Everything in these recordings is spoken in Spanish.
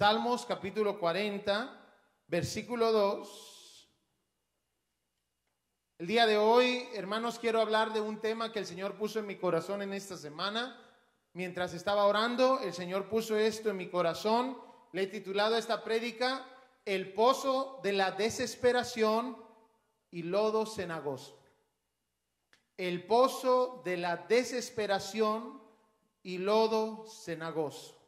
Salmos capítulo 40, versículo 2. El día de hoy, hermanos, quiero hablar de un tema que el Señor puso en mi corazón en esta semana. Mientras estaba orando, el Señor puso esto en mi corazón. Le he titulado esta prédica El pozo de la desesperación y lodo cenagoso. El pozo de la desesperación y lodo cenagoso.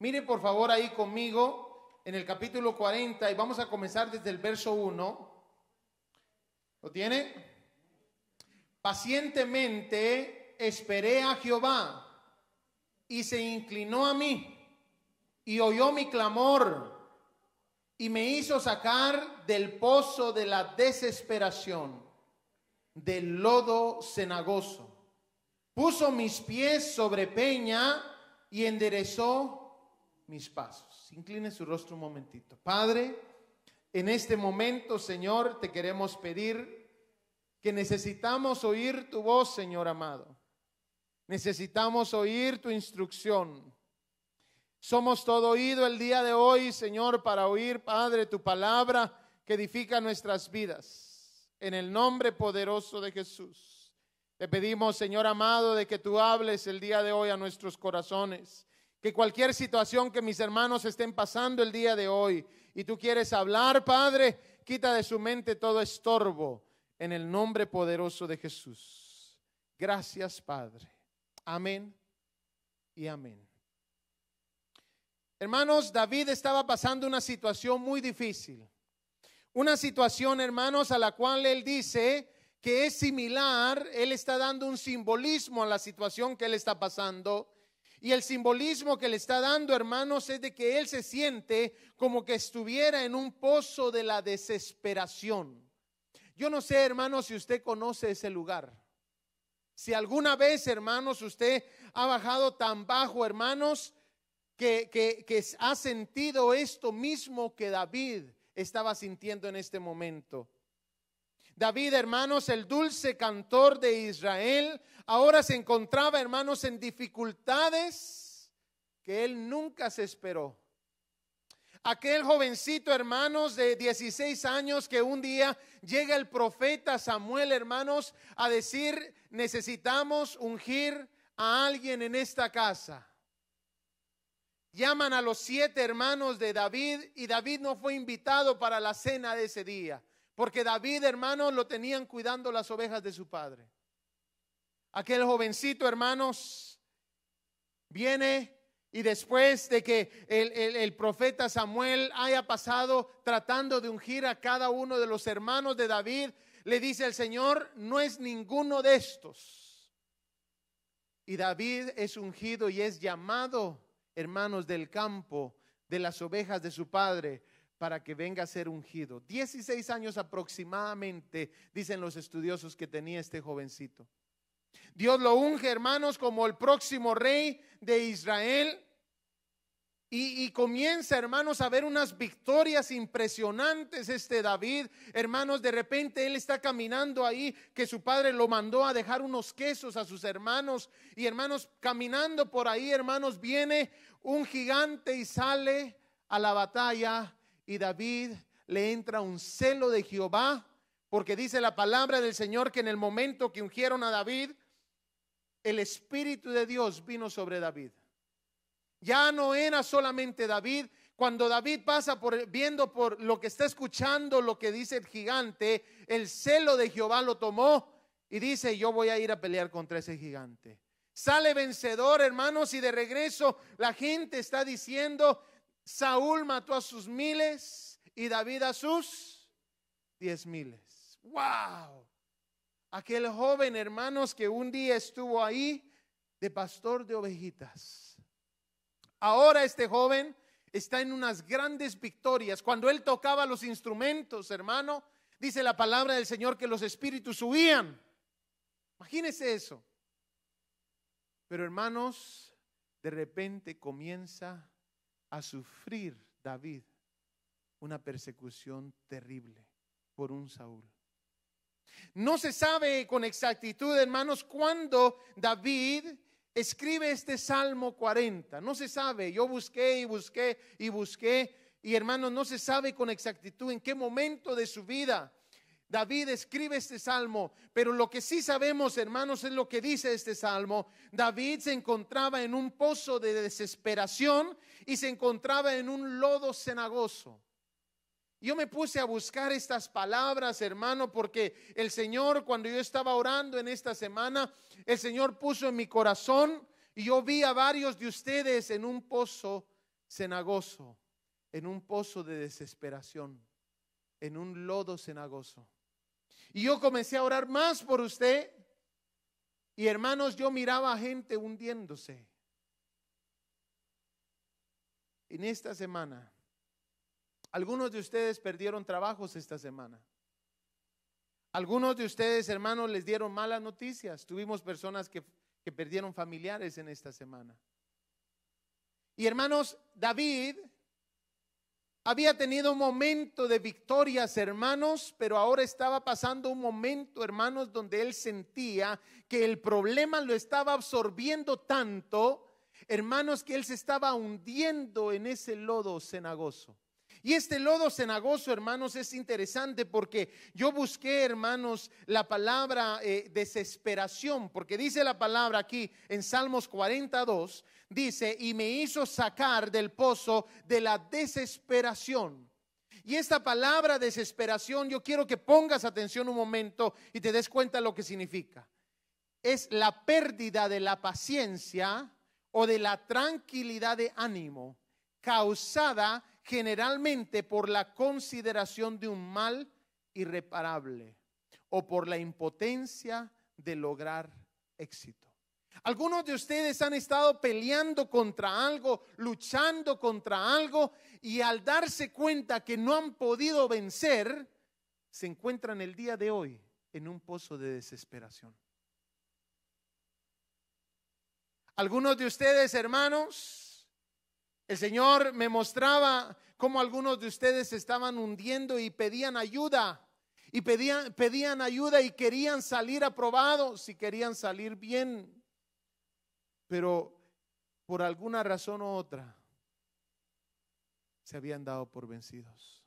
Mire por favor ahí conmigo en el capítulo 40 y vamos a comenzar desde el verso 1. ¿Lo tiene? Pacientemente esperé a Jehová y se inclinó a mí y oyó mi clamor y me hizo sacar del pozo de la desesperación, del lodo cenagoso. Puso mis pies sobre peña y enderezó mis pasos. Incline su rostro un momentito. Padre, en este momento, Señor, te queremos pedir que necesitamos oír tu voz, Señor amado. Necesitamos oír tu instrucción. Somos todo oído el día de hoy, Señor, para oír, Padre, tu palabra que edifica nuestras vidas. En el nombre poderoso de Jesús. Te pedimos, Señor amado, de que tú hables el día de hoy a nuestros corazones que cualquier situación que mis hermanos estén pasando el día de hoy y tú quieres hablar, Padre, quita de su mente todo estorbo en el nombre poderoso de Jesús. Gracias, Padre. Amén y amén. Hermanos, David estaba pasando una situación muy difícil. Una situación, hermanos, a la cual él dice que es similar, él está dando un simbolismo a la situación que él está pasando y el simbolismo que le está dando, hermanos, es de que él se siente como que estuviera en un pozo de la desesperación. Yo no sé, hermanos, si usted conoce ese lugar. Si alguna vez, hermanos, usted ha bajado tan bajo, hermanos, que, que, que ha sentido esto mismo que David estaba sintiendo en este momento. David, hermanos, el dulce cantor de Israel, ahora se encontraba, hermanos, en dificultades que él nunca se esperó. Aquel jovencito, hermanos, de 16 años, que un día llega el profeta Samuel, hermanos, a decir, necesitamos ungir a alguien en esta casa. Llaman a los siete hermanos de David y David no fue invitado para la cena de ese día. Porque David, hermanos, lo tenían cuidando las ovejas de su padre. Aquel jovencito, hermanos, viene y después de que el, el, profeta Samuel haya pasado tratando de ungir a cada uno de los hermanos de David, le dice el Señor, no es ninguno de estos. Y David es ungido y es llamado, hermanos del campo, de las ovejas de su padre, para que venga a ser ungido. 16 años aproximadamente, dicen los estudiosos que tenía este jovencito. Dios lo unge, hermanos, como el próximo rey de Israel. Y, comienza, hermanos, a ver unas victorias impresionantes este David. Hermanos, de repente él está caminando ahí, que su padre lo mandó a dejar unos quesos a sus hermanos. Y hermanos, caminando por ahí, hermanos, viene un gigante y sale a la batalla y David le entra un celo de Jehová, porque dice la palabra del Señor que en el momento que ungieron a David, el Espíritu de Dios vino sobre David. Ya no era solamente David, cuando David pasa por viendo por lo que está escuchando, lo que dice el gigante, el celo de Jehová lo tomó y dice, yo voy a ir a pelear contra ese gigante. Sale vencedor, hermanos, y de regreso la gente está diciendo, Saúl mató a sus miles y David a sus diez miles. ¡Wow! Aquel joven, hermanos, que un día estuvo ahí de pastor de ovejitas. Ahora este joven está en unas grandes victorias. Cuando él tocaba los instrumentos, hermano, dice la palabra del Señor que los espíritus huían. Imagínese eso. Pero hermanos, de repente comienza a sufrir David una persecución terrible por un Saúl. No se sabe con exactitud, hermanos, cuándo David escribe este Salmo 40. No se sabe, yo busqué y busqué y busqué y hermanos, no se sabe con exactitud en qué momento de su vida David escribe este salmo, pero lo que sí sabemos, hermanos, es lo que dice este salmo. David se encontraba en un pozo de desesperación y se encontraba en un lodo cenagoso. Yo me puse a buscar estas palabras, hermano, porque el Señor, cuando yo estaba orando en esta semana, el Señor puso en mi corazón y yo vi a varios de ustedes en un pozo cenagoso, en un pozo de desesperación, en un lodo cenagoso. Y yo comencé a orar más por usted. Y hermanos, yo miraba a gente hundiéndose. En esta semana, algunos de ustedes perdieron trabajos esta semana. Algunos de ustedes, hermanos, les dieron malas noticias. Tuvimos personas que, que perdieron familiares en esta semana. Y hermanos, David había tenido un momento de victorias, hermanos, pero ahora estaba pasando un momento, hermanos, donde él sentía que el problema lo estaba absorbiendo tanto, hermanos, que él se estaba hundiendo en ese lodo cenagoso. Y este lodo cenagoso, hermanos, es interesante porque yo busqué, hermanos, la palabra eh, desesperación, porque dice la palabra aquí en Salmos 42, dice, y me hizo sacar del pozo de la desesperación. Y esta palabra desesperación, yo quiero que pongas atención un momento y te des cuenta lo que significa. Es la pérdida de la paciencia o de la tranquilidad de ánimo causada generalmente por la consideración de un mal irreparable o por la impotencia de lograr éxito. Algunos de ustedes han estado peleando contra algo, luchando contra algo y al darse cuenta que no han podido vencer, se encuentran el día de hoy en un pozo de desesperación. Algunos de ustedes, hermanos, el Señor me mostraba cómo algunos de ustedes estaban hundiendo y pedían ayuda. Y pedían, pedían ayuda y querían salir aprobados y querían salir bien pero por alguna razón u otra se habían dado por vencidos.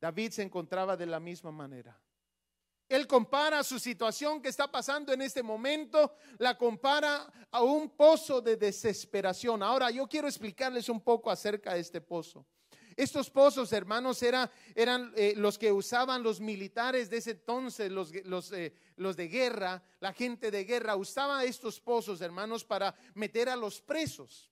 David se encontraba de la misma manera. Él compara su situación que está pasando en este momento, la compara a un pozo de desesperación. Ahora yo quiero explicarles un poco acerca de este pozo. Estos pozos, hermanos, eran eh, los que usaban los militares de ese entonces, los, eh, los de guerra, la gente de guerra, usaba estos pozos, hermanos, para meter a los presos.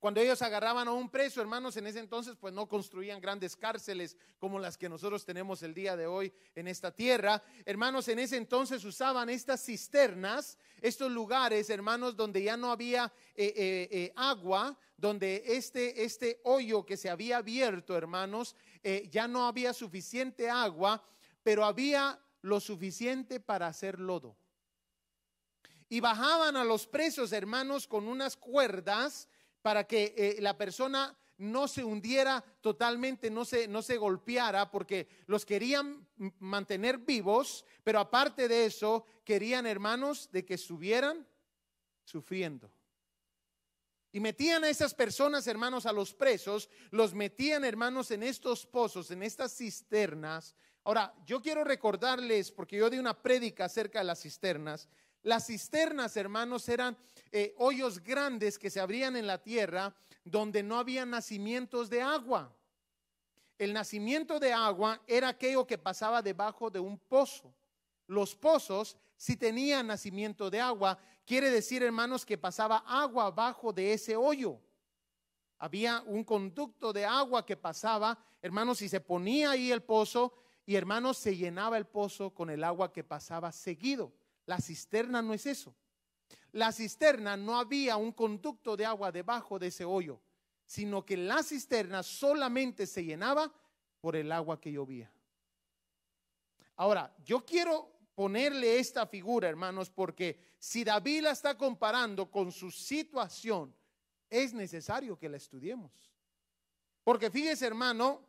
Cuando ellos agarraban a un preso, hermanos, en ese entonces pues no construían grandes cárceles como las que nosotros tenemos el día de hoy en esta tierra. Hermanos, en ese entonces usaban estas cisternas, estos lugares, hermanos, donde ya no había eh, agua, donde este, este hoyo que se había abierto, hermanos, ya no había suficiente agua, pero había lo suficiente para hacer lodo. Y bajaban a los presos, hermanos, con unas cuerdas para que eh, la persona no se hundiera totalmente, no se, no se golpeara, porque los querían mantener vivos, pero aparte de eso, querían, hermanos, de que estuvieran sufriendo. Y metían a esas personas, hermanos, a los presos, los metían, hermanos, en estos pozos, en estas cisternas. Ahora, yo quiero recordarles, porque yo di una prédica acerca de las cisternas, las cisternas, hermanos, eran eh, hoyos grandes que se abrían en la tierra donde no había nacimientos de agua. El nacimiento de agua era aquello que pasaba debajo de un pozo. Los pozos, si tenían nacimiento de agua, quiere decir, hermanos, que pasaba agua abajo de ese hoyo. Había un conducto de agua que pasaba, hermanos, y se ponía ahí el pozo, y hermanos, se llenaba el pozo con el agua que pasaba seguido. La cisterna no es eso. La cisterna no había un conducto de agua debajo de ese hoyo, sino que la cisterna solamente se llenaba por el agua que llovía. Ahora, yo quiero ponerle esta figura, hermanos, porque si David la está comparando con su situación, es necesario que la estudiemos. Porque fíjese, hermano,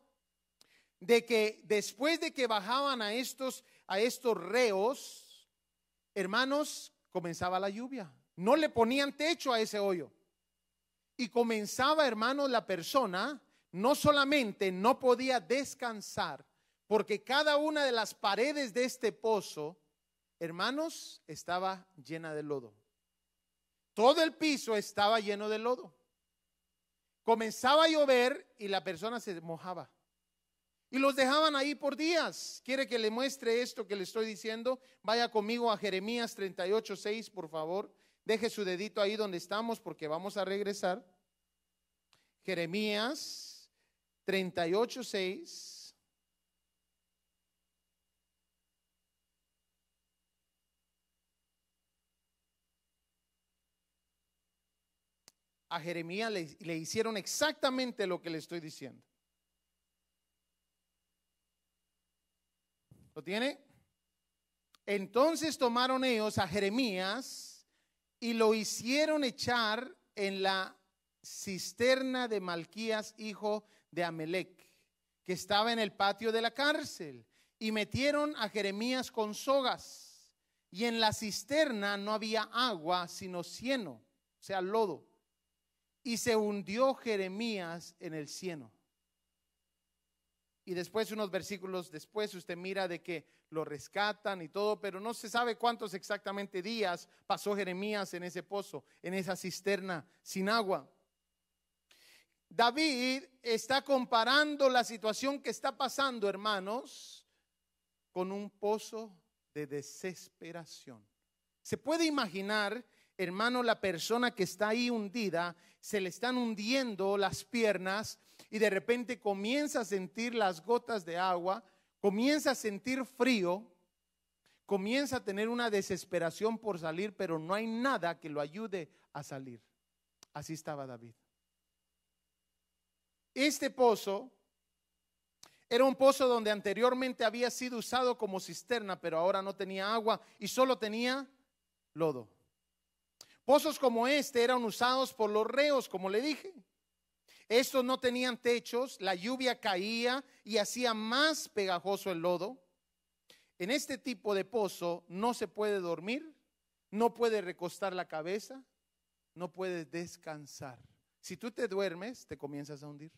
de que después de que bajaban a estos a estos reos, hermanos, comenzaba la lluvia. No le ponían techo a ese hoyo. Y comenzaba, hermanos, la persona no solamente no podía descansar, porque cada una de las paredes de este pozo, hermanos, estaba llena de lodo. Todo el piso estaba lleno de lodo. Comenzaba a llover y la persona se mojaba. Y los dejaban ahí por días. ¿Quiere que le muestre esto que le estoy diciendo? Vaya conmigo a Jeremías 38, 6, por favor. Deje su dedito ahí donde estamos porque vamos a regresar. Jeremías 38, 6. A Jeremías le, hicieron exactamente lo que le estoy diciendo. ¿Lo tiene? Entonces tomaron ellos a Jeremías y lo hicieron echar en la cisterna de Malquías, hijo de Amelec, que estaba en el patio de la cárcel, y metieron a Jeremías con sogas. Y en la cisterna no había agua, sino cieno, o sea, lodo. Y se hundió Jeremías en el cieno. Y después, unos versículos después, usted mira de que lo rescatan y todo, pero no se sabe cuántos exactamente días pasó Jeremías en ese pozo, en esa cisterna sin agua. David está comparando la situación que está pasando, hermanos, con un pozo de desesperación. Se puede imaginar, hermano, la persona que está ahí hundida, se le están hundiendo las piernas y de repente comienza a sentir las gotas de agua, comienza a sentir frío, comienza a tener una desesperación por salir, pero no hay nada que lo ayude a salir. Así estaba David. Este pozo era un pozo donde anteriormente había sido usado como cisterna, pero ahora no tenía agua y solo tenía lodo. Pozos como este eran usados por los reos, como le dije. Estos no tenían techos, la lluvia caía y hacía más pegajoso el lodo. En este tipo de pozo no se puede dormir, no puede recostar la cabeza, no puedes descansar. Si tú te duermes, te comienzas a hundir.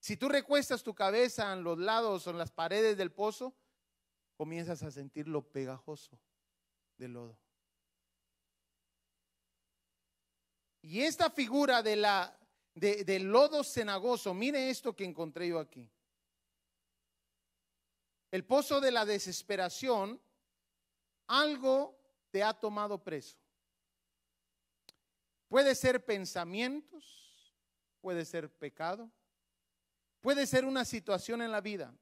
Si tú recuestas tu cabeza en los lados o en las paredes del pozo, comienzas a sentir lo pegajoso del lodo. Y esta figura de la del lodo cenagoso, mire esto que encontré yo aquí. El pozo de la desesperación, algo te ha tomado preso. Puede ser pensamientos, puede ser pecado, puede ser una situación en la vida.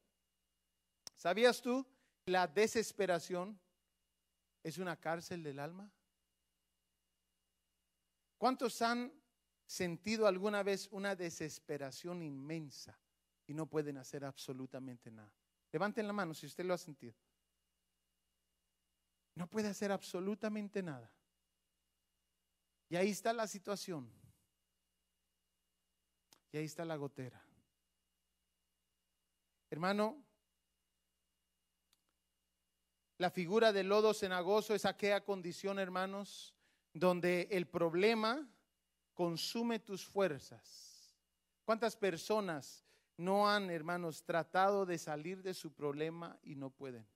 ¿Sabías tú? La desesperación es una cárcel del alma. ¿Cuántos han sentido alguna vez una desesperación inmensa y no pueden hacer absolutamente nada? Levanten la mano si usted lo ha sentido. No puede hacer absolutamente nada. Y ahí está la situación. Y ahí está la gotera. Hermano, la figura del lodo cenagoso es aquella condición, hermanos, donde el problema consume tus fuerzas. ¿Cuántas personas no han, hermanos, tratado de salir de su problema y no pueden?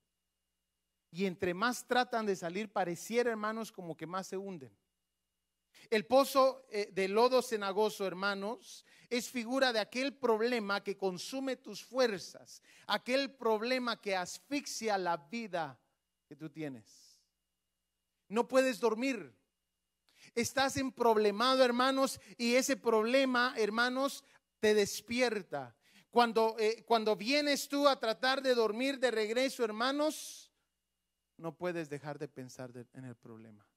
Y entre más tratan de salir, pareciera, hermanos, como que más se hunden. El pozo eh, de lodo cenagoso, hermanos, es figura de aquel problema que consume tus fuerzas, aquel problema que asfixia la vida que tú tienes. No puedes dormir, Estás en problemado, hermanos, y ese problema, hermanos, te despierta. Cuando, eh, cuando vienes tú a tratar de dormir de regreso, hermanos, no puedes dejar de pensar en el problema.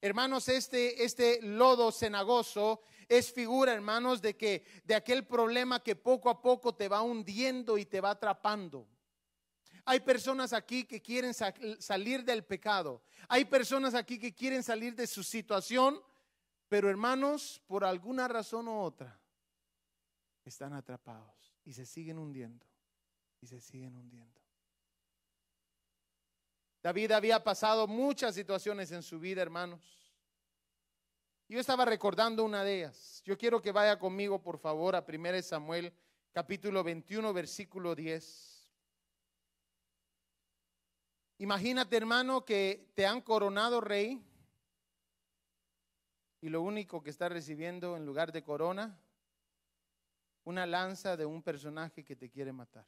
Hermanos, este, este lodo cenagoso es figura, hermanos, de que de aquel problema que poco a poco te va hundiendo y te va atrapando. Hay personas aquí que quieren salir del pecado. Hay personas aquí que quieren salir de su situación, pero hermanos, por alguna razón u otra, están atrapados y se siguen hundiendo y se siguen hundiendo. David había pasado muchas situaciones en su vida, hermanos. Yo estaba recordando una de ellas. Yo quiero que vaya conmigo, por favor, a 1 Samuel capítulo 21, versículo 10. Imagínate, hermano, que te han coronado rey y lo único que está recibiendo en lugar de corona, una lanza de un personaje que te quiere matar.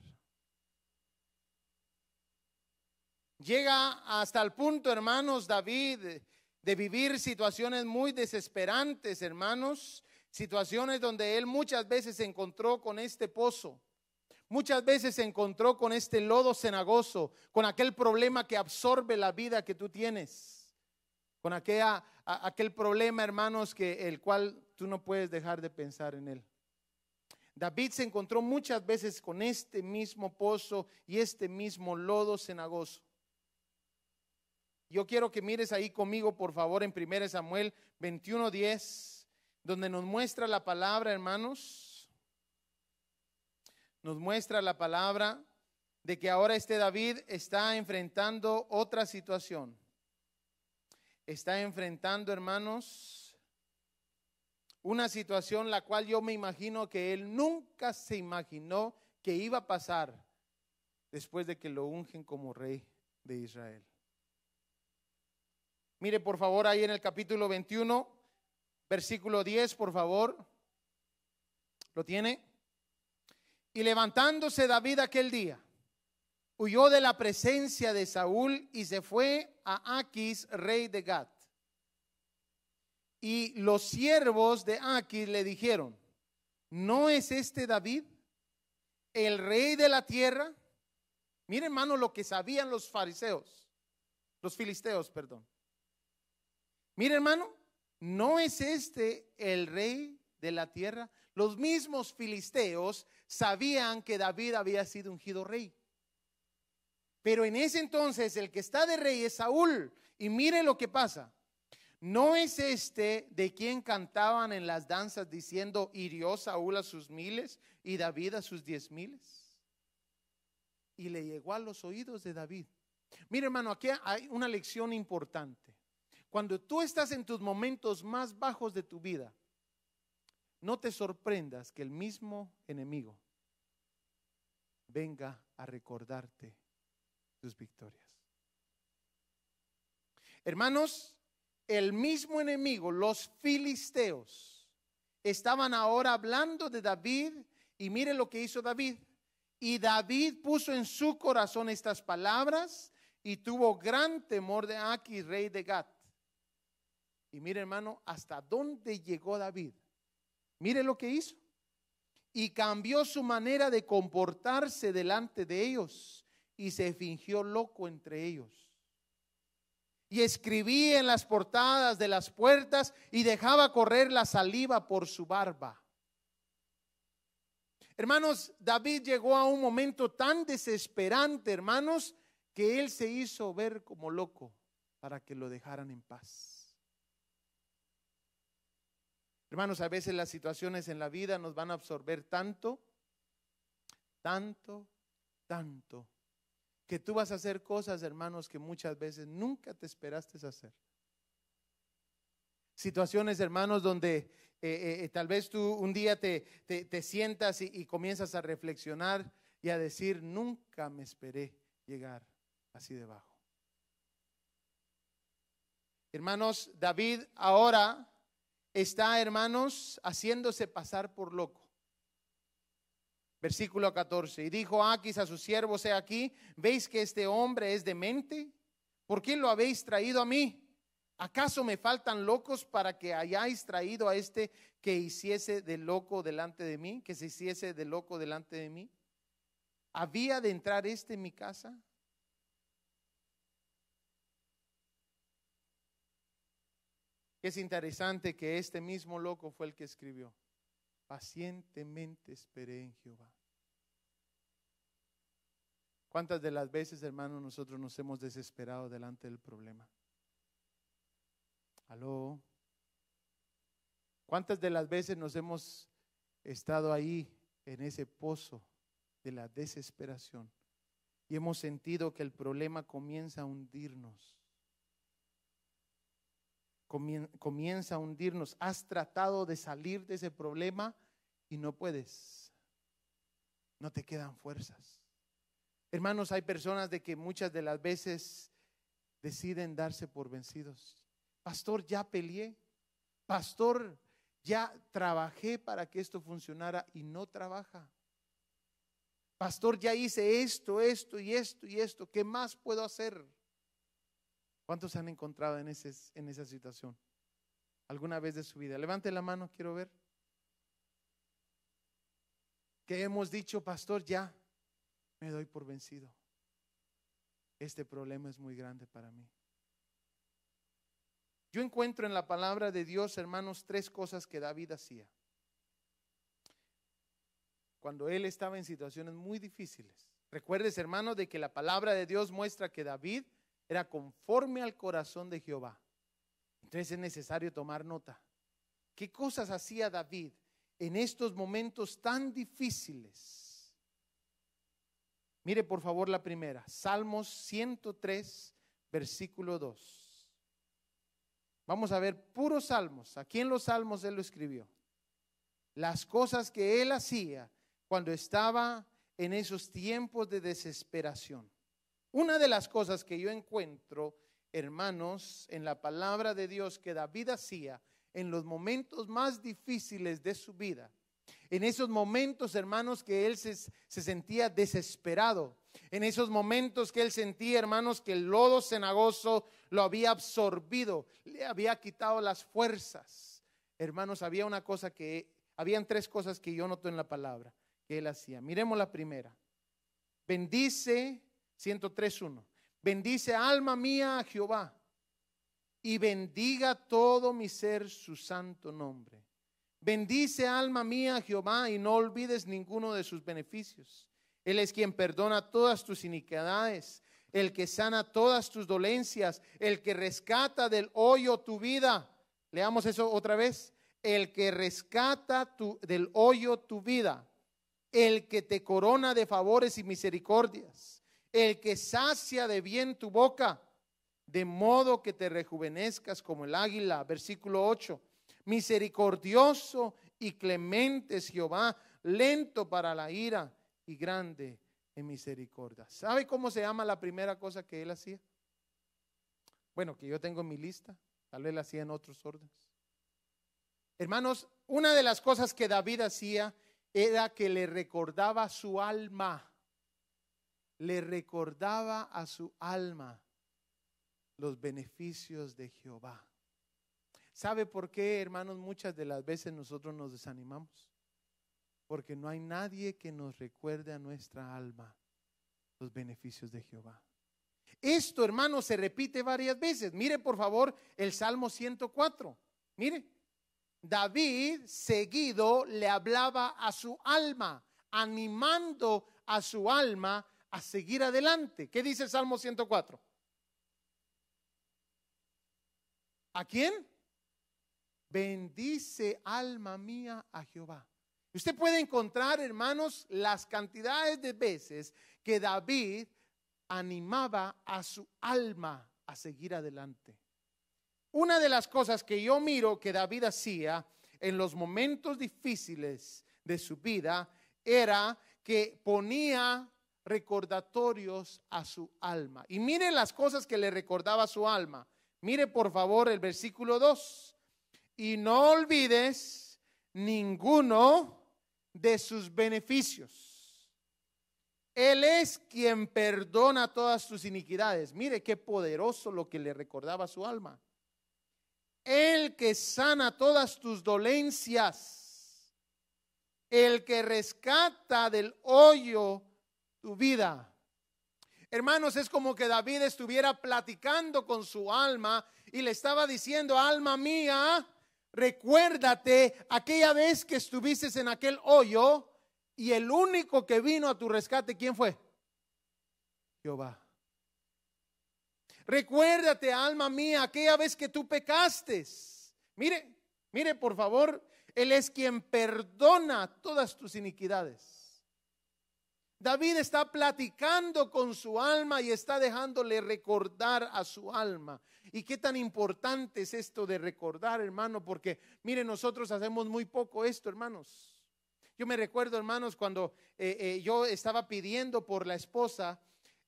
Llega hasta el punto, hermanos, David, de vivir situaciones muy desesperantes, hermanos, situaciones donde él muchas veces se encontró con este pozo. Muchas veces se encontró con este lodo cenagoso, con aquel problema que absorbe la vida que tú tienes, con aquel problema, hermanos, que el cual tú no puedes dejar de pensar en él. David se encontró muchas veces con este mismo pozo y este mismo lodo cenagoso. Yo quiero que mires ahí conmigo, por favor, en 1 Samuel 21:10, donde nos muestra la palabra, hermanos. Nos muestra la palabra de que ahora este David está enfrentando otra situación está enfrentando, hermanos, una situación la cual yo me imagino que él nunca se imaginó que iba a pasar después de que lo ungen como rey de Israel. Mire por favor ahí en el capítulo 21, versículo 10, por favor. ¿Lo tiene? Y levantándose David aquel día, huyó de la presencia de Saúl y se fue a Aquis, rey de Gat. Y los siervos de Aquis le dijeron, ¿no es este David el rey de la tierra? Mire hermano lo que sabían los fariseos, los filisteos, perdón. Mire hermano, ¿no es este el rey de la tierra? Los mismos filisteos sabían que David había sido ungido rey. Pero en ese entonces el que está de rey es Saúl. Y mire lo que pasa. ¿No es este de quien cantaban en las danzas diciendo, hirió Saúl a sus miles y David a sus diez miles? Y le llegó a los oídos de David. Mire hermano, aquí hay una lección importante. Cuando tú estás en tus momentos más bajos de tu vida, no te sorprendas que el mismo enemigo venga a recordarte tus victorias. Hermanos, el mismo enemigo, los filisteos, estaban ahora hablando de David y mire lo que hizo David. Y David puso en su corazón estas palabras y tuvo gran temor de Aquis, rey de Gat. Y mire hermano, hasta dónde llegó David. Mire lo que hizo. Y cambió su manera de comportarse delante de ellos y se fingió loco entre ellos. Y escribía en las portadas de las puertas y dejaba correr la saliva por su barba. Hermanos, David llegó a un momento tan desesperante, hermanos, que él se hizo ver como loco para que lo dejaran en paz. Hermanos, a veces las situaciones en la vida nos van a absorber tanto, tanto, tanto, que tú vas a hacer cosas, hermanos, que muchas veces nunca te esperaste hacer. Situaciones, hermanos, donde eh, eh, eh, tal vez tú un día te, te, sientas y, y comienzas a reflexionar y a decir, nunca me esperé llegar así debajo. Hermanos, David ahora está, hermanos, haciéndose pasar por loco. Versículo 14. Y dijo Aquis a sus siervos, he aquí, ¿veis que este hombre es demente? ¿Por qué lo habéis traído a mí? ¿Acaso me faltan locos para que hayáis traído a este que hiciese de loco delante de mí? Que se hiciese de loco delante de mí. ¿Había de entrar este en mi casa? Es interesante que este mismo loco fue el que escribió. Pacientemente esperé en Jehová. ¿Cuántas de las veces, hermanos, nosotros nos hemos desesperado delante del problema? Aló. ¿Cuántas de las veces nos hemos estado ahí en ese pozo de la desesperación y hemos sentido que el problema comienza a hundirnos. Comienza a hundirnos. Has tratado de salir de ese problema y no puedes. No te quedan fuerzas. Hermanos, hay personas de que muchas de las veces deciden darse por vencidos. Pastor, ya peleé. Pastor, ya trabajé para que esto funcionara y no trabaja. Pastor, ya hice esto, esto y esto y esto. ¿Qué más puedo hacer? ¿Cuántos han encontrado en, en esa situación? ¿Alguna vez de su vida? Levante la mano, quiero ver. Que hemos dicho, pastor, ya me doy por vencido. Este problema es muy grande para mí. Yo encuentro en la palabra de Dios, hermanos, tres cosas que David hacía cuando él estaba en situaciones muy difíciles. Recuerdes, hermano, de que la palabra de Dios muestra que David era conforme al corazón de Jehová. Entonces es necesario tomar nota. ¿Qué cosas hacía David en estos momentos tan difíciles? Mire por favor la primera, Salmos 103, versículo 2. Vamos a ver puros salmos. Aquí en los salmos él lo escribió. Las cosas que él hacía cuando estaba en esos tiempos de desesperación. Una de las cosas que yo encuentro, hermanos, en la palabra de Dios que David hacía en los momentos más difíciles de su vida, en esos momentos, hermanos, que él se, se, sentía desesperado. En esos momentos que él sentía, hermanos, que el lodo cenagoso lo había absorbido, le había quitado las fuerzas. Hermanos, había una cosa que, habían tres cosas que yo noto en la palabra que él hacía. Miremos la primera. Bendice, 103.1. Bendice alma mía a Jehová y bendiga todo mi ser su santo nombre. Bendice alma mía a Jehová y no olvides ninguno de sus beneficios. Él es quien perdona todas tus iniquidades, el que sana todas tus dolencias, el que rescata del hoyo tu vida. Leamos eso otra vez. El que rescata del hoyo tu vida el que te corona de favores y misericordias, el que sacia de bien tu boca, de modo que te rejuvenezcas como el águila. Versículo 8. Misericordioso y clemente es Jehová, lento para la ira y grande en misericordia. ¿Sabe cómo se llama la primera cosa que él hacía? Bueno, que yo tengo en mi lista, tal vez la hacía en otros órdenes. Hermanos, una de las cosas que David hacía era que le recordaba su alma, le recordaba a su alma los beneficios de Jehová. ¿Sabe por qué, hermanos? Muchas de las veces nosotros nos desanimamos. Porque no hay nadie que nos recuerde a nuestra alma los beneficios de Jehová. Esto, hermanos, se repite varias veces. Mire, por favor, el Salmo 104. Mire, David seguido le hablaba a su alma, animando a su alma a seguir adelante. ¿Qué dice el Salmo 104? ¿A quién? Bendice alma mía a Jehová. Usted puede encontrar, hermanos, las cantidades de veces que David animaba a su alma a seguir adelante. Una de las cosas que yo miro que David hacía en los momentos difíciles de su vida era que ponía recordatorios a su alma. Y mire las cosas que le recordaba su alma. Mire por favor el versículo 2. Y no olvides ninguno de sus beneficios. Él es quien perdona todas tus iniquidades. Mire qué poderoso lo que le recordaba su alma el que sana todas tus dolencias, el que rescata del hoyo tu vida. Hermanos, es como que David estuviera platicando con su alma y le estaba diciendo, alma mía, recuérdate aquella vez que estuviste en aquel hoyo y el único que vino a tu rescate, ¿quién fue? Jehová. Recuérdate, alma mía, aquella vez que tú pecaste. Mire, mire por favor, Él es quien perdona todas tus iniquidades. David está platicando con su alma y está dejándole recordar a su alma. ¿Y qué tan importante es esto de recordar, hermano? Porque, mire, nosotros hacemos muy poco esto, hermanos. Yo me recuerdo, hermanos, cuando eh, eh, yo estaba pidiendo por la esposa,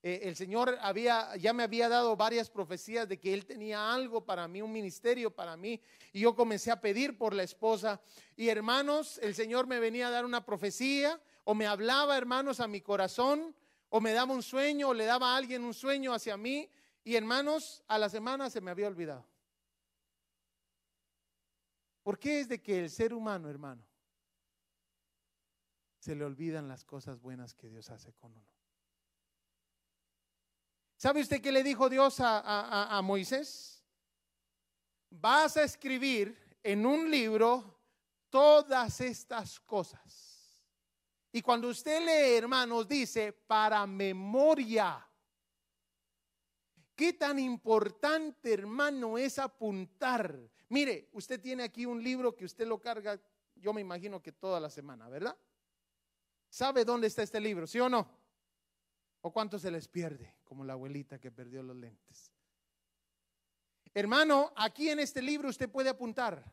eh, el Señor había, ya me había dado varias profecías de que Él tenía algo para mí, un ministerio para mí, y yo comencé a pedir por la esposa. Y hermanos, el Señor me venía a dar una profecía, o me hablaba, hermanos, a mi corazón, o me daba un sueño, o le daba a alguien un sueño hacia mí, y hermanos, a la semana se me había olvidado. ¿Por qué es de que el ser humano, hermano, se le olvidan las cosas buenas que Dios hace con uno? ¿Sabe usted qué le dijo Dios a, Moisés? Vas a escribir en un libro todas estas cosas. Y cuando usted lee, hermanos, dice, para memoria. ¿Qué tan importante, hermano, es apuntar? Mire, usted tiene aquí un libro que usted lo carga, yo me imagino que toda la semana, ¿verdad? ¿Sabe dónde está este libro, sí o no? ¿O cuánto se les pierde? Como la abuelita que perdió los lentes. Hermano, aquí en este libro usted puede apuntar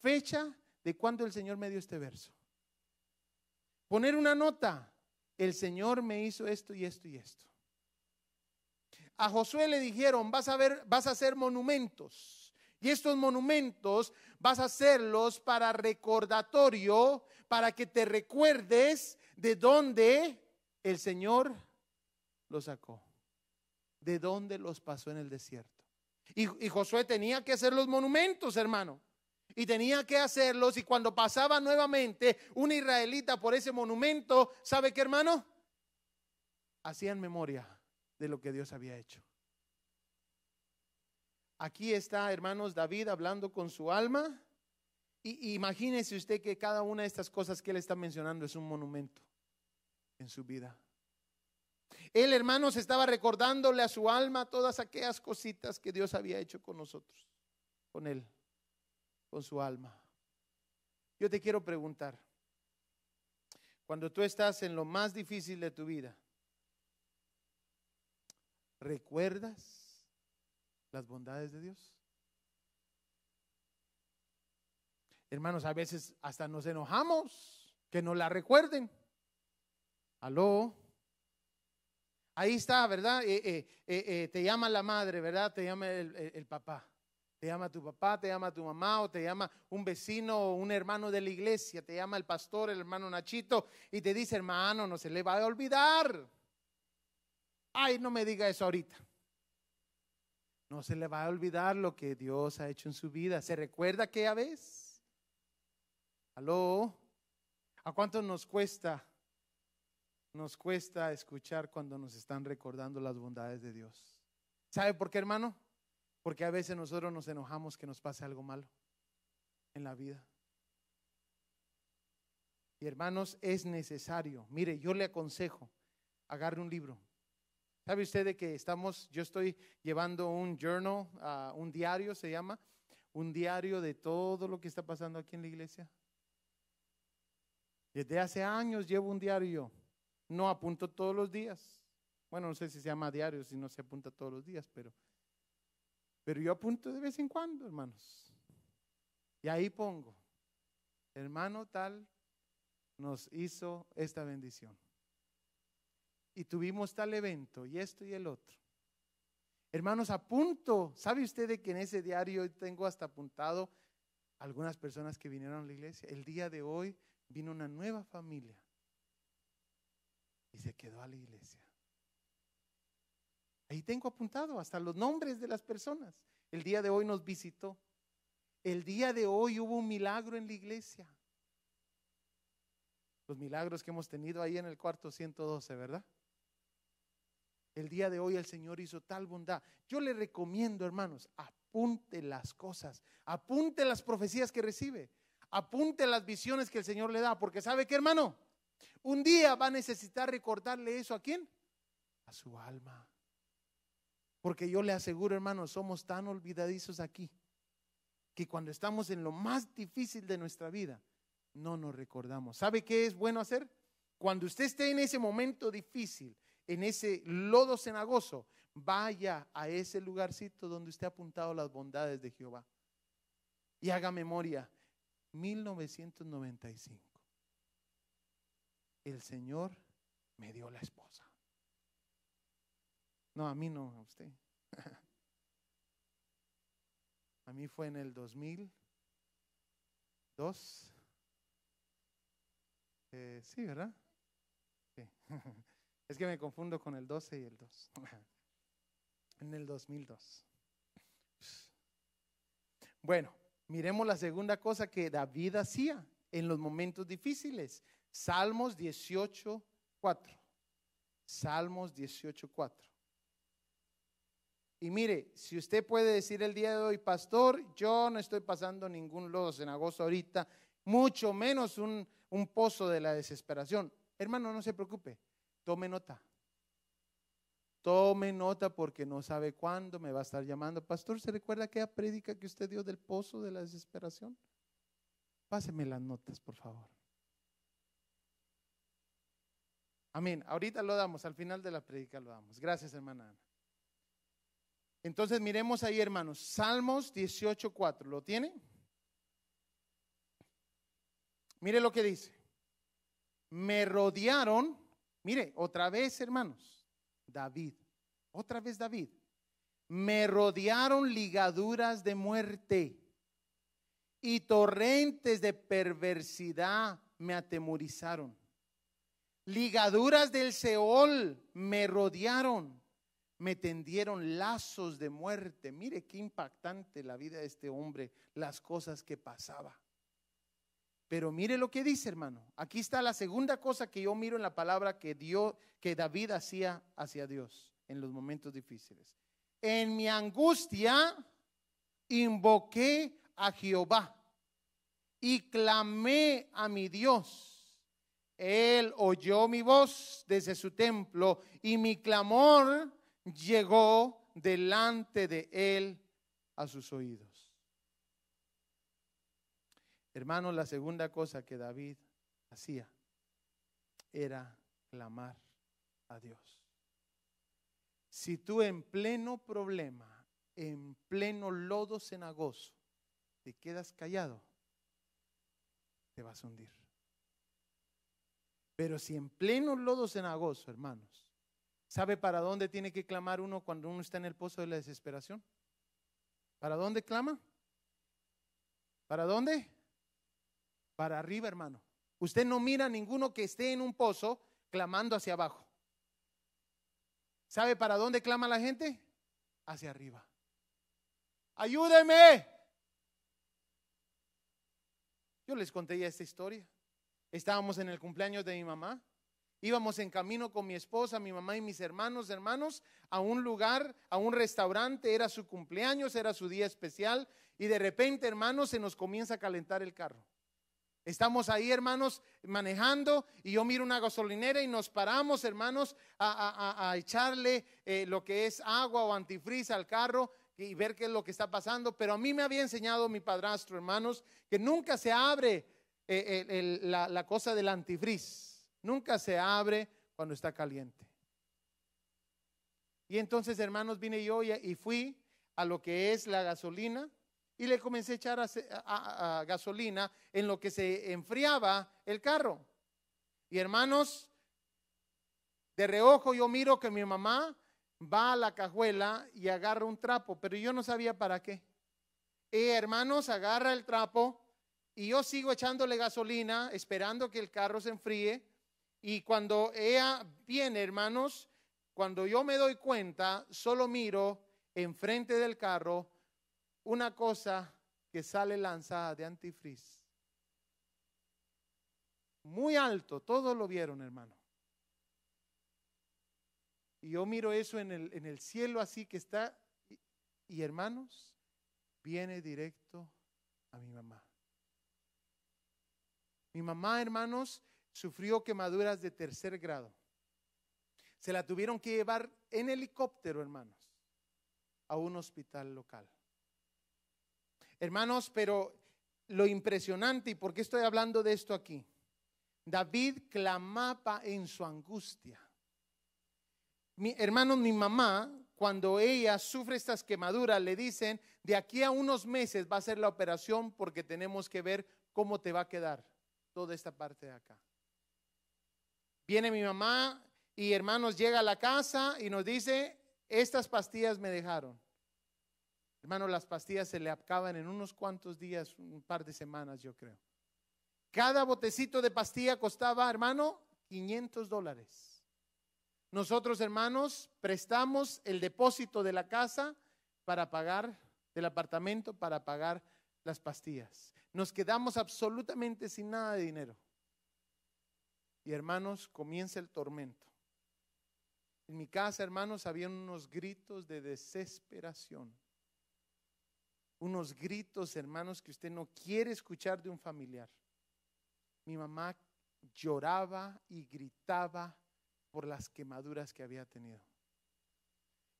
fecha de cuando el Señor me dio este verso. Poner una nota. El Señor me hizo esto y esto y esto. A Josué le dijeron, vas a ver, vas a hacer monumentos. Y estos monumentos vas a hacerlos para recordatorio, para que te recuerdes de dónde el Señor los sacó? ¿De dónde los pasó en el desierto? Y, Josué tenía que hacer los monumentos, hermano. Y tenía que hacerlos. Y cuando pasaba nuevamente un israelita por ese monumento, ¿sabe qué, hermano? Hacían memoria de lo que Dios había hecho. Aquí está, hermanos, David hablando con su alma. Y, imagínese usted que cada una de estas cosas que él está mencionando es un monumento en su vida. Él, hermanos, estaba recordándole a su alma todas aquellas cositas que Dios había hecho con nosotros, con él, con su alma. Yo te quiero preguntar, cuando tú estás en lo más difícil de tu vida, ¿recuerdas las bondades de Dios? Hermanos, a veces hasta nos enojamos que no la recuerden. Aló. Ahí está, ¿verdad? Eh, eh, eh, te llama la madre, ¿verdad? Te llama el, papá. Te llama tu papá, te llama tu mamá o te llama un vecino o un hermano de la iglesia, te llama el pastor, el hermano Nachito y te dice, hermano, no se le va a olvidar. Ay, no me diga eso ahorita. No se le va a olvidar lo que Dios ha hecho en su vida. ¿Se recuerda aquella vez? ¿Aló? ¿A cuánto nos cuesta nos cuesta escuchar cuando nos están recordando las bondades de Dios. ¿Sabe por qué, hermano? Porque a veces nosotros nos enojamos que nos pase algo malo en la vida. Y hermanos, es necesario. Mire, yo le aconsejo, agarre un libro. ¿Sabe usted de que estamos, yo estoy llevando un journal, uh, un diario se llama, un diario de todo lo que está pasando aquí en la iglesia? Desde hace años llevo un diario no apunto todos los días. Bueno, no sé si se llama diario, si no se apunta todos los días, pero, pero yo apunto de vez en cuando, hermanos. Y ahí pongo, hermano tal nos hizo esta bendición. Y tuvimos tal evento y esto y el otro. Hermanos, apunto. ¿Sabe usted de que en ese diario tengo hasta apuntado algunas personas que vinieron a la iglesia? El día de hoy vino una nueva familia y se quedó a la iglesia. Ahí tengo apuntado hasta los nombres de las personas. El día de hoy nos visitó. El día de hoy hubo un milagro en la iglesia. Los milagros que hemos tenido ahí en el cuarto 112, ¿verdad? El día de hoy el Señor hizo tal bondad. Yo le recomiendo, hermanos, apunte las cosas, apunte las profecías que recibe, apunte las visiones que el Señor le da, porque ¿sabe qué, hermano? Un día va a necesitar recordarle eso a quién? A su alma. Porque yo le aseguro, hermano, somos tan olvidadizos aquí que cuando estamos en lo más difícil de nuestra vida, no nos recordamos. ¿Sabe qué es bueno hacer? Cuando usted esté en ese momento difícil, en ese lodo cenagoso, vaya a ese lugarcito donde usted ha apuntado las bondades de Jehová. Y haga memoria. 1995. El Señor me dio la esposa. No, a mí no, a usted. A mí fue en el 2002. Eh, sí, ¿verdad? Sí. Es que me confundo con el 12 y el 2. En el 2002. Bueno, miremos la segunda cosa que David hacía en los momentos difíciles. Salmos 18, 4. Salmos 18, 4. Y mire, si usted puede decir el día de hoy, pastor, yo no estoy pasando ningún lodo en agosto ahorita, mucho menos un, un pozo de la desesperación. Hermano, no se preocupe, tome nota. Tome nota porque no sabe cuándo me va a estar llamando. Pastor, ¿se recuerda aquella prédica que usted dio del pozo de la desesperación? Páseme las notas, por favor. Amén. Ahorita lo damos, al final de la prédica lo damos. Gracias, hermana Ana. Entonces miremos ahí, hermanos, Salmos 18.4. ¿Lo tiene? Mire lo que dice. Me rodearon, mire, otra vez, hermanos, David, otra vez David. Me rodearon ligaduras de muerte y torrentes de perversidad me atemorizaron. Ligaduras del Seol me rodearon me tendieron lazos de muerte. Mire qué impactante la vida de este hombre, las cosas que pasaba. Pero mire lo que dice, hermano. Aquí está la segunda cosa que yo miro en la palabra que Dios, que David hacía hacia Dios en los momentos difíciles. En mi angustia invoqué a Jehová y clamé a mi Dios. Él oyó mi voz desde su templo y mi clamor llegó delante de él a sus oídos. Hermanos, la segunda cosa que David hacía era clamar a Dios. Si tú en pleno problema, en pleno lodo cenagoso, te quedas callado, te vas a hundir. Pero si en pleno lodo cenagoso, hermanos, ¿Sabe para dónde tiene que clamar uno cuando uno está en el pozo de la desesperación? ¿Para dónde clama? ¿Para dónde? Para arriba, hermano. Usted no mira a ninguno que esté en un pozo clamando hacia abajo. ¿Sabe para dónde clama la gente? Hacia arriba. Ayúdeme. Yo les conté ya esta historia. Estábamos en el cumpleaños de mi mamá Íbamos en camino con mi esposa, mi mamá y mis hermanos, hermanos, a un lugar, a un restaurante, era su cumpleaños, era su día especial, y de repente, hermanos, se nos comienza a calentar el carro. Estamos ahí, hermanos, manejando y yo miro una gasolinera y nos paramos, hermanos, a, echarle eh, lo que es agua o antifriz al carro y ver qué es lo que está pasando. Pero a mí me había enseñado mi padrastro, hermanos, que nunca se abre eh, la, la cosa del antifriz. Nunca se abre cuando está caliente. Y entonces, hermanos, vine yo y fui a lo que es la gasolina y le comencé a echar gasolina en lo que se enfriaba el carro. Y hermanos, de reojo yo miro que mi mamá va a la cajuela y agarra un trapo, pero yo no sabía para qué. Y hermanos, agarra el trapo y yo sigo echándole gasolina, esperando que el carro se enfríe. Y cuando ella viene, hermanos, cuando yo me doy cuenta, solo miro enfrente del carro una cosa que sale lanzada de antifriz. Muy alto, todos lo vieron, hermano. Y yo miro eso en el, en el cielo así que está, y hermanos, viene directo a mi mamá. Mi mamá, hermanos, sufrió quemaduras de tercer grado. Se la tuvieron que llevar en helicóptero, hermanos, a un hospital local. Hermanos, pero lo impresionante, y por qué estoy hablando de esto aquí, David clamaba en su angustia. Mi hermano, mi mamá, cuando ella sufre estas quemaduras, le dicen, de aquí a unos meses va a ser la operación porque tenemos que ver cómo te va a quedar toda esta parte de acá. Viene mi mamá y hermanos llega a la casa y nos dice, estas pastillas me dejaron. Hermano, las pastillas se le acaban en unos cuantos días, un par de semanas yo creo. Cada botecito de pastilla costaba, hermano, 500 dólares. Nosotros, hermanos, prestamos el depósito de la casa para pagar, del apartamento, para pagar las pastillas. Nos quedamos absolutamente sin nada de dinero. Y hermanos, comienza el tormento. En mi casa, hermanos, había unos gritos de desesperación. Unos gritos, hermanos, que usted no quiere escuchar de un familiar. Mi mamá lloraba y gritaba por las quemaduras que había tenido.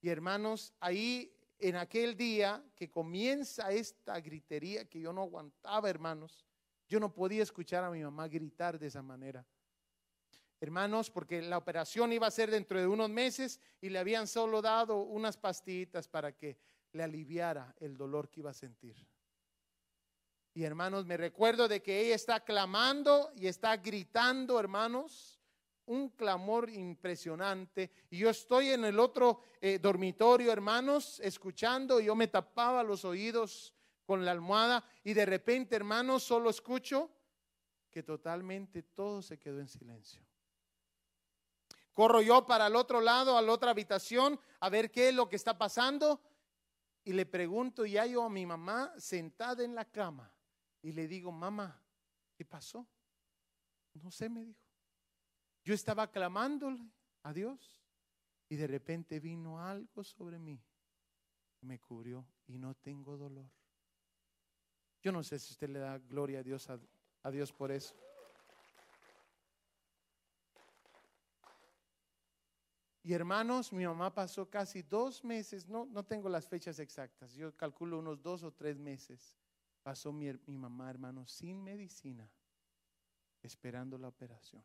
Y hermanos, ahí en aquel día que comienza esta gritería que yo no aguantaba, hermanos, yo no podía escuchar a mi mamá gritar de esa manera hermanos, porque la operación iba a ser dentro de unos meses y le habían solo dado unas pastillitas para que le aliviara el dolor que iba a sentir. Y hermanos, me recuerdo de que ella está clamando y está gritando, hermanos, un clamor impresionante. Y yo estoy en el otro eh, dormitorio, hermanos, escuchando, y yo me tapaba los oídos con la almohada y de repente, hermanos, solo escucho que totalmente todo se quedó en silencio. Corro yo para el otro lado, a la otra habitación, a ver qué es lo que está pasando. Y le pregunto ya yo a mi mamá sentada en la cama. Y le digo, mamá, ¿qué pasó? No sé, me dijo. Yo estaba clamándole a Dios y de repente vino algo sobre mí. Me cubrió y no tengo dolor. Yo no sé si usted le da gloria a Dios, a, a Dios por eso. Y hermanos, mi mamá pasó casi dos meses, no, no tengo las fechas exactas, yo calculo unos dos o tres meses. Pasó mi, mi mamá, hermanos, sin medicina, esperando la operación.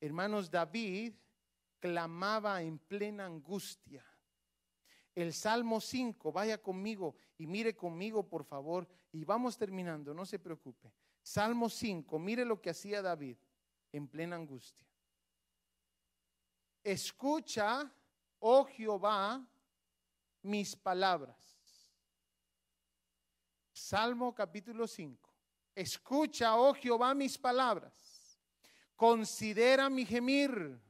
Hermanos, David clamaba en plena angustia. El Salmo 5, vaya conmigo y mire conmigo, por favor, y vamos terminando, no se preocupe. Salmo 5, mire lo que hacía David en plena angustia. Escucha, oh Jehová, mis palabras. Salmo capítulo 5. Escucha, oh Jehová, mis palabras. Considera mi gemir.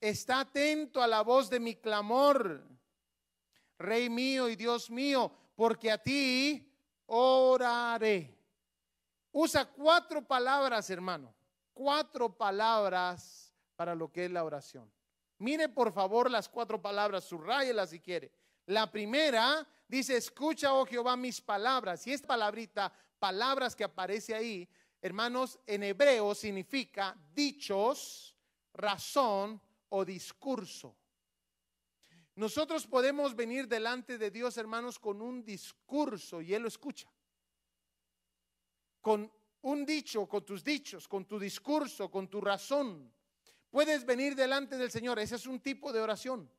Está atento a la voz de mi clamor. Rey mío y Dios mío, porque a ti oraré. Usa cuatro palabras, hermano. Cuatro palabras para lo que es la oración. Mire por favor las cuatro palabras, subrayelas si quiere. La primera dice, escucha, oh Jehová, mis palabras. Y esta palabrita, palabras que aparece ahí, hermanos, en hebreo significa dichos, razón o discurso. Nosotros podemos venir delante de Dios, hermanos, con un discurso y Él lo escucha. Con un dicho, con tus dichos, con tu discurso, con tu razón. Puedes venir delante del Señor. Ese es un tipo de oración.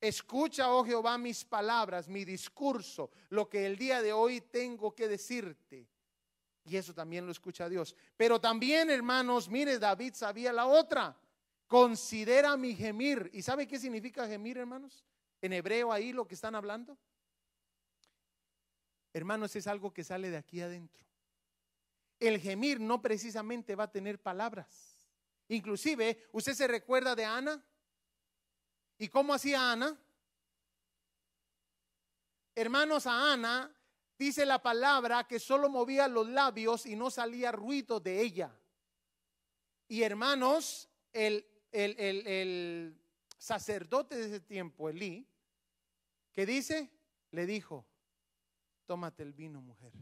Escucha, oh Jehová, mis palabras, mi discurso, lo que el día de hoy tengo que decirte. Y eso también lo escucha Dios. Pero también, hermanos, mire, David sabía la otra. Considera mi gemir. ¿Y sabe qué significa gemir, hermanos? En hebreo ahí lo que están hablando. Hermanos, es algo que sale de aquí adentro. El gemir no precisamente va a tener palabras Inclusive, ¿usted se recuerda de Ana? ¿Y cómo hacía Ana? Hermanos, a Ana dice la palabra que solo movía los labios y no salía ruido de ella. Y hermanos, el, el, el sacerdote de ese tiempo, Elí, que dice, le dijo, tómate el vino, mujer,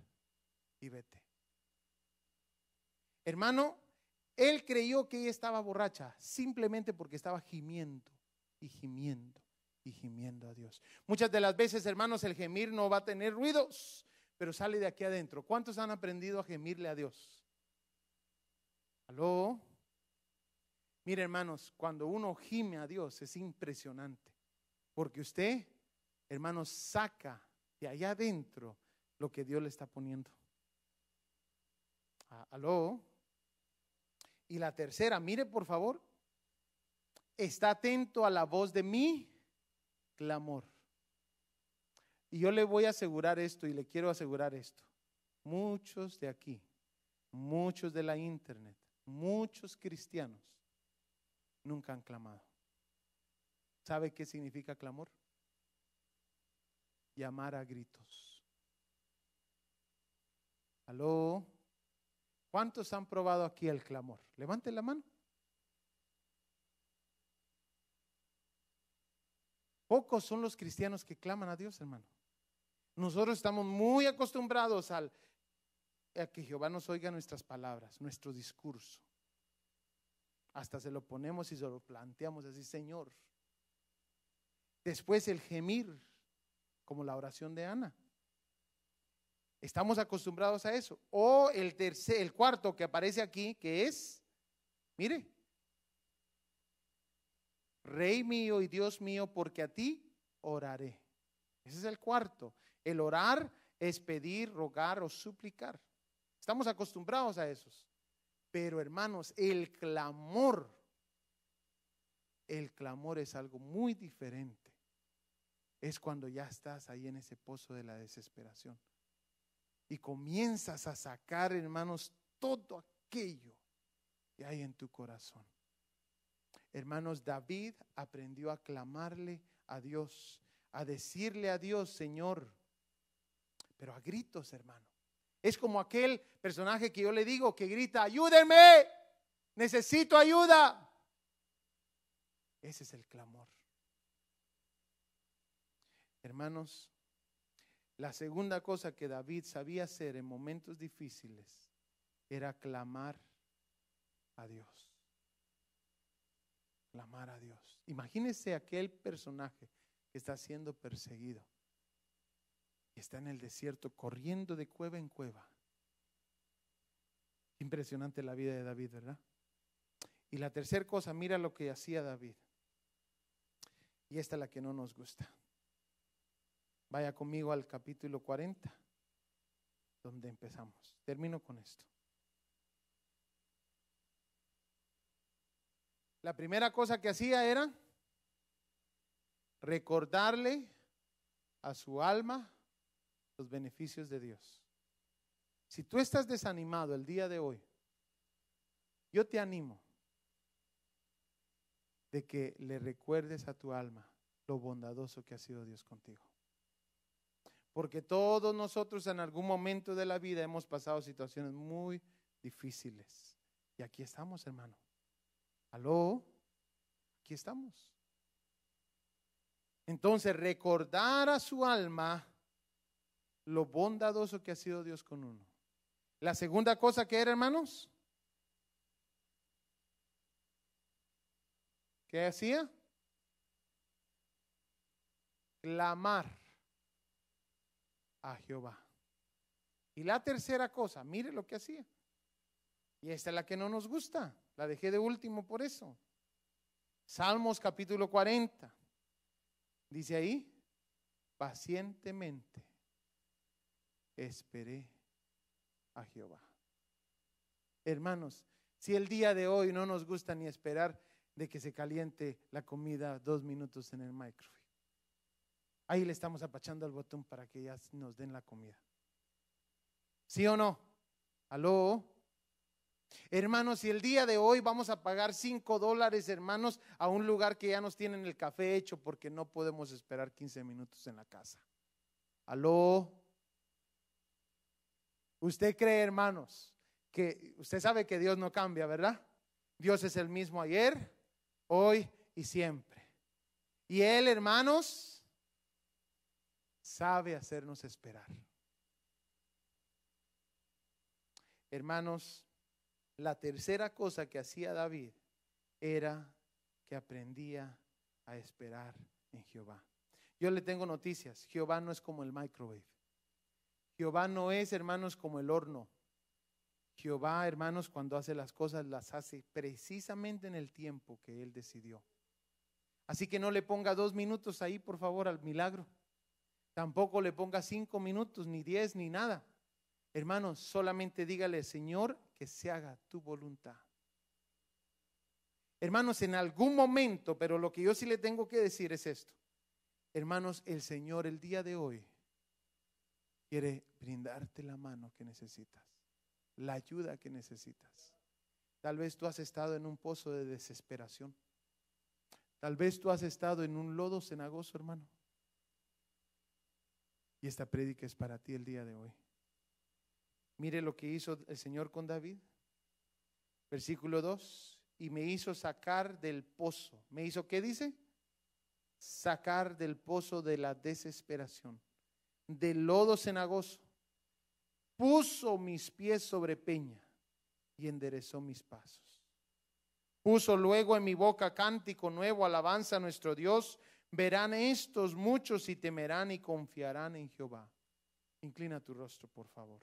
y vete. Hermano, él creyó que ella estaba borracha simplemente porque estaba gimiendo y gimiendo y gimiendo a Dios. Muchas de las veces, hermanos, el gemir no va a tener ruidos, pero sale de aquí adentro. ¿Cuántos han aprendido a gemirle a Dios? ¿Aló? Mire, hermanos, cuando uno gime a Dios es impresionante. Porque usted, hermanos, saca de allá adentro lo que Dios le está poniendo. Ah, ¿Aló? Y la tercera, mire por favor, está atento a la voz de mi clamor. Y yo le voy a asegurar esto y le quiero asegurar esto. Muchos de aquí, muchos de la internet, muchos cristianos nunca han clamado. ¿Sabe qué significa clamor? Llamar a gritos. ¿Aló? ¿Cuántos han probado aquí el clamor? Levante la mano. Pocos son los cristianos que claman a Dios, hermano. Nosotros estamos muy acostumbrados al, a que Jehová nos oiga nuestras palabras, nuestro discurso. Hasta se lo ponemos y se lo planteamos así, Señor. Después el gemir, como la oración de Ana. Estamos acostumbrados a eso. O el tercer, el cuarto que aparece aquí, que es, mire, Rey mío y Dios mío, porque a ti oraré. Ese es el cuarto. El orar es pedir, rogar o suplicar. Estamos acostumbrados a esos. Pero hermanos, el clamor, el clamor es algo muy diferente. Es cuando ya estás ahí en ese pozo de la desesperación. Y comienzas a sacar, hermanos, todo aquello que hay en tu corazón. Hermanos, David aprendió a clamarle a Dios, a decirle a Dios, Señor, pero a gritos, hermano. Es como aquel personaje que yo le digo que grita, ayúdenme, necesito ayuda. Ese es el clamor. Hermanos, la segunda cosa que David sabía hacer en momentos difíciles era clamar a Dios clamar a Dios. Imagínese aquel personaje que está siendo perseguido y está en el desierto corriendo de cueva en cueva. Impresionante la vida de David, ¿verdad? Y la tercera cosa, mira lo que hacía David. Y esta es la que no nos gusta. Vaya conmigo al capítulo 40, donde empezamos. Termino con esto. La primera cosa que hacía era recordarle a su alma los beneficios de Dios. Si tú estás desanimado el día de hoy, yo te animo de que le recuerdes a tu alma lo bondadoso que ha sido Dios contigo. Porque todos nosotros en algún momento de la vida hemos pasado situaciones muy difíciles. Y aquí estamos, hermano. Aló, aquí estamos. Entonces, recordar a su alma lo bondadoso que ha sido Dios con uno. La segunda cosa que era, hermanos, ¿qué hacía? Clamar a Jehová. Y la tercera cosa, mire lo que hacía. Y esta es la que no nos gusta. La dejé de último por eso. Salmos capítulo 40. Dice ahí, pacientemente esperé a Jehová. Hermanos, si el día de hoy no nos gusta ni esperar de que se caliente la comida dos minutos en el microwave, ahí le estamos apachando al botón para que ya nos den la comida. ¿Sí o no? ¿Aló? Hermanos, si el día de hoy vamos a pagar cinco dólares, hermanos, a un lugar que ya nos tienen el café hecho porque no podemos esperar 15 minutos en la casa. ¿Aló? ¿Usted cree, hermanos, que usted sabe que Dios no cambia, verdad? Dios es el mismo ayer, hoy y siempre. Y Él, hermanos, sabe hacernos esperar. Hermanos, la tercera cosa que hacía David era que aprendía a esperar en Jehová. Yo le tengo noticias. Jehová no es como el microwave. Jehová no es, hermanos, como el horno. Jehová, hermanos, cuando hace las cosas, las hace precisamente en el tiempo que Él decidió. Así que no le ponga dos minutos ahí, por favor, al milagro. Tampoco le ponga cinco minutos, ni diez, ni nada. Hermanos, solamente dígale, Señor, que se haga tu voluntad. Hermanos, en algún momento, pero lo que yo sí le tengo que decir es esto. Hermanos, el Señor el día de hoy quiere brindarte la mano que necesitas la ayuda que necesitas. Tal vez tú has estado en un pozo de desesperación. Tal vez tú has estado en un lodo cenagoso, hermano. Y esta prédica es para ti el día de hoy. Mire lo que hizo el Señor con David. Versículo 2. Y me hizo sacar del pozo. ¿Me hizo qué dice? Sacar del pozo de la desesperación, del lodo cenagoso puso mis pies sobre peña y enderezó mis pasos. Puso luego en mi boca cántico nuevo, alabanza a nuestro Dios. Verán estos muchos y temerán y confiarán en Jehová. Inclina tu rostro, por favor.